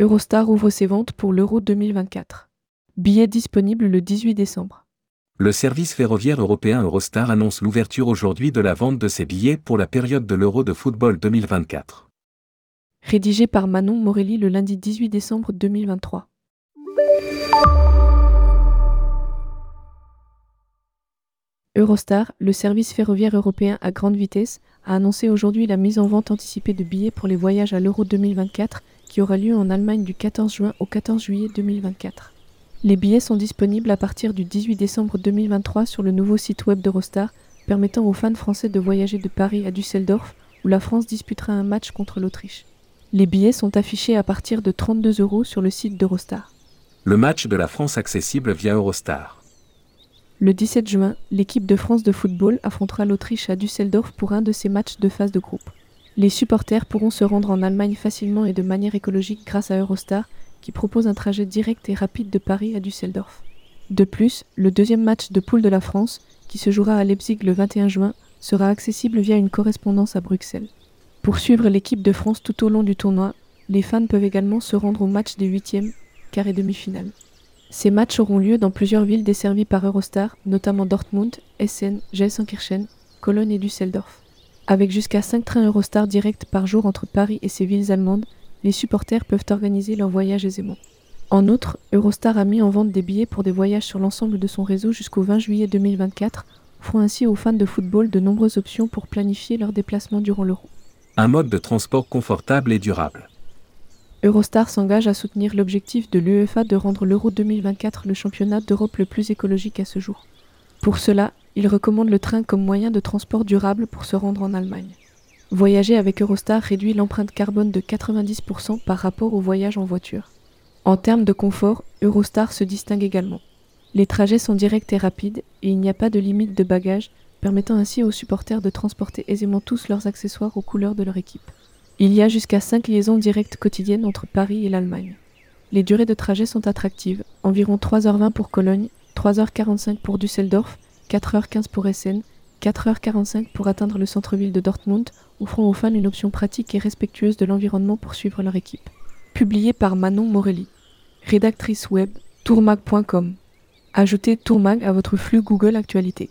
Eurostar ouvre ses ventes pour l'Euro 2024. Billets disponibles le 18 décembre. Le service ferroviaire européen Eurostar annonce l'ouverture aujourd'hui de la vente de ses billets pour la période de l'Euro de football 2024. Rédigé par Manon Morelli le lundi 18 décembre 2023. Eurostar, le service ferroviaire européen à grande vitesse, a annoncé aujourd'hui la mise en vente anticipée de billets pour les voyages à l'Euro 2024 qui aura lieu en Allemagne du 14 juin au 14 juillet 2024. Les billets sont disponibles à partir du 18 décembre 2023 sur le nouveau site web d'Eurostar, permettant aux fans français de voyager de Paris à Düsseldorf, où la France disputera un match contre l'Autriche. Les billets sont affichés à partir de 32 euros sur le site d'Eurostar. Le match de la France accessible via Eurostar. Le 17 juin, l'équipe de France de football affrontera l'Autriche à Düsseldorf pour un de ses matchs de phase de groupe. Les supporters pourront se rendre en Allemagne facilement et de manière écologique grâce à Eurostar, qui propose un trajet direct et rapide de Paris à Düsseldorf. De plus, le deuxième match de poule de la France, qui se jouera à Leipzig le 21 juin, sera accessible via une correspondance à Bruxelles. Pour suivre l'équipe de France tout au long du tournoi, les fans peuvent également se rendre au match des huitièmes, quart et demi-finales. Ces matchs auront lieu dans plusieurs villes desservies par Eurostar, notamment Dortmund, Essen, Gelsenkirchen, Cologne et Düsseldorf. Avec jusqu'à 5 trains Eurostar directs par jour entre Paris et ces villes allemandes, les supporters peuvent organiser leur voyage aisément. En outre, Eurostar a mis en vente des billets pour des voyages sur l'ensemble de son réseau jusqu'au 20 juillet 2024, offrant ainsi aux fans de football de nombreuses options pour planifier leurs déplacements durant l'Euro. Un mode de transport confortable et durable. Eurostar s'engage à soutenir l'objectif de l'UEFA de rendre l'Euro 2024 le championnat d'Europe le plus écologique à ce jour. Pour cela, il recommande le train comme moyen de transport durable pour se rendre en Allemagne. Voyager avec Eurostar réduit l'empreinte carbone de 90% par rapport au voyage en voiture. En termes de confort, Eurostar se distingue également. Les trajets sont directs et rapides et il n'y a pas de limite de bagages, permettant ainsi aux supporters de transporter aisément tous leurs accessoires aux couleurs de leur équipe. Il y a jusqu'à 5 liaisons directes quotidiennes entre Paris et l'Allemagne. Les durées de trajet sont attractives, environ 3h20 pour Cologne, 3h45 pour Düsseldorf, 4h15 pour Essen, 4h45 pour atteindre le centre-ville de Dortmund, offrant aux fans une option pratique et respectueuse de l'environnement pour suivre leur équipe. Publié par Manon Morelli. Rédactrice web, tourmag.com. Ajoutez Tourmag à votre flux Google Actualité.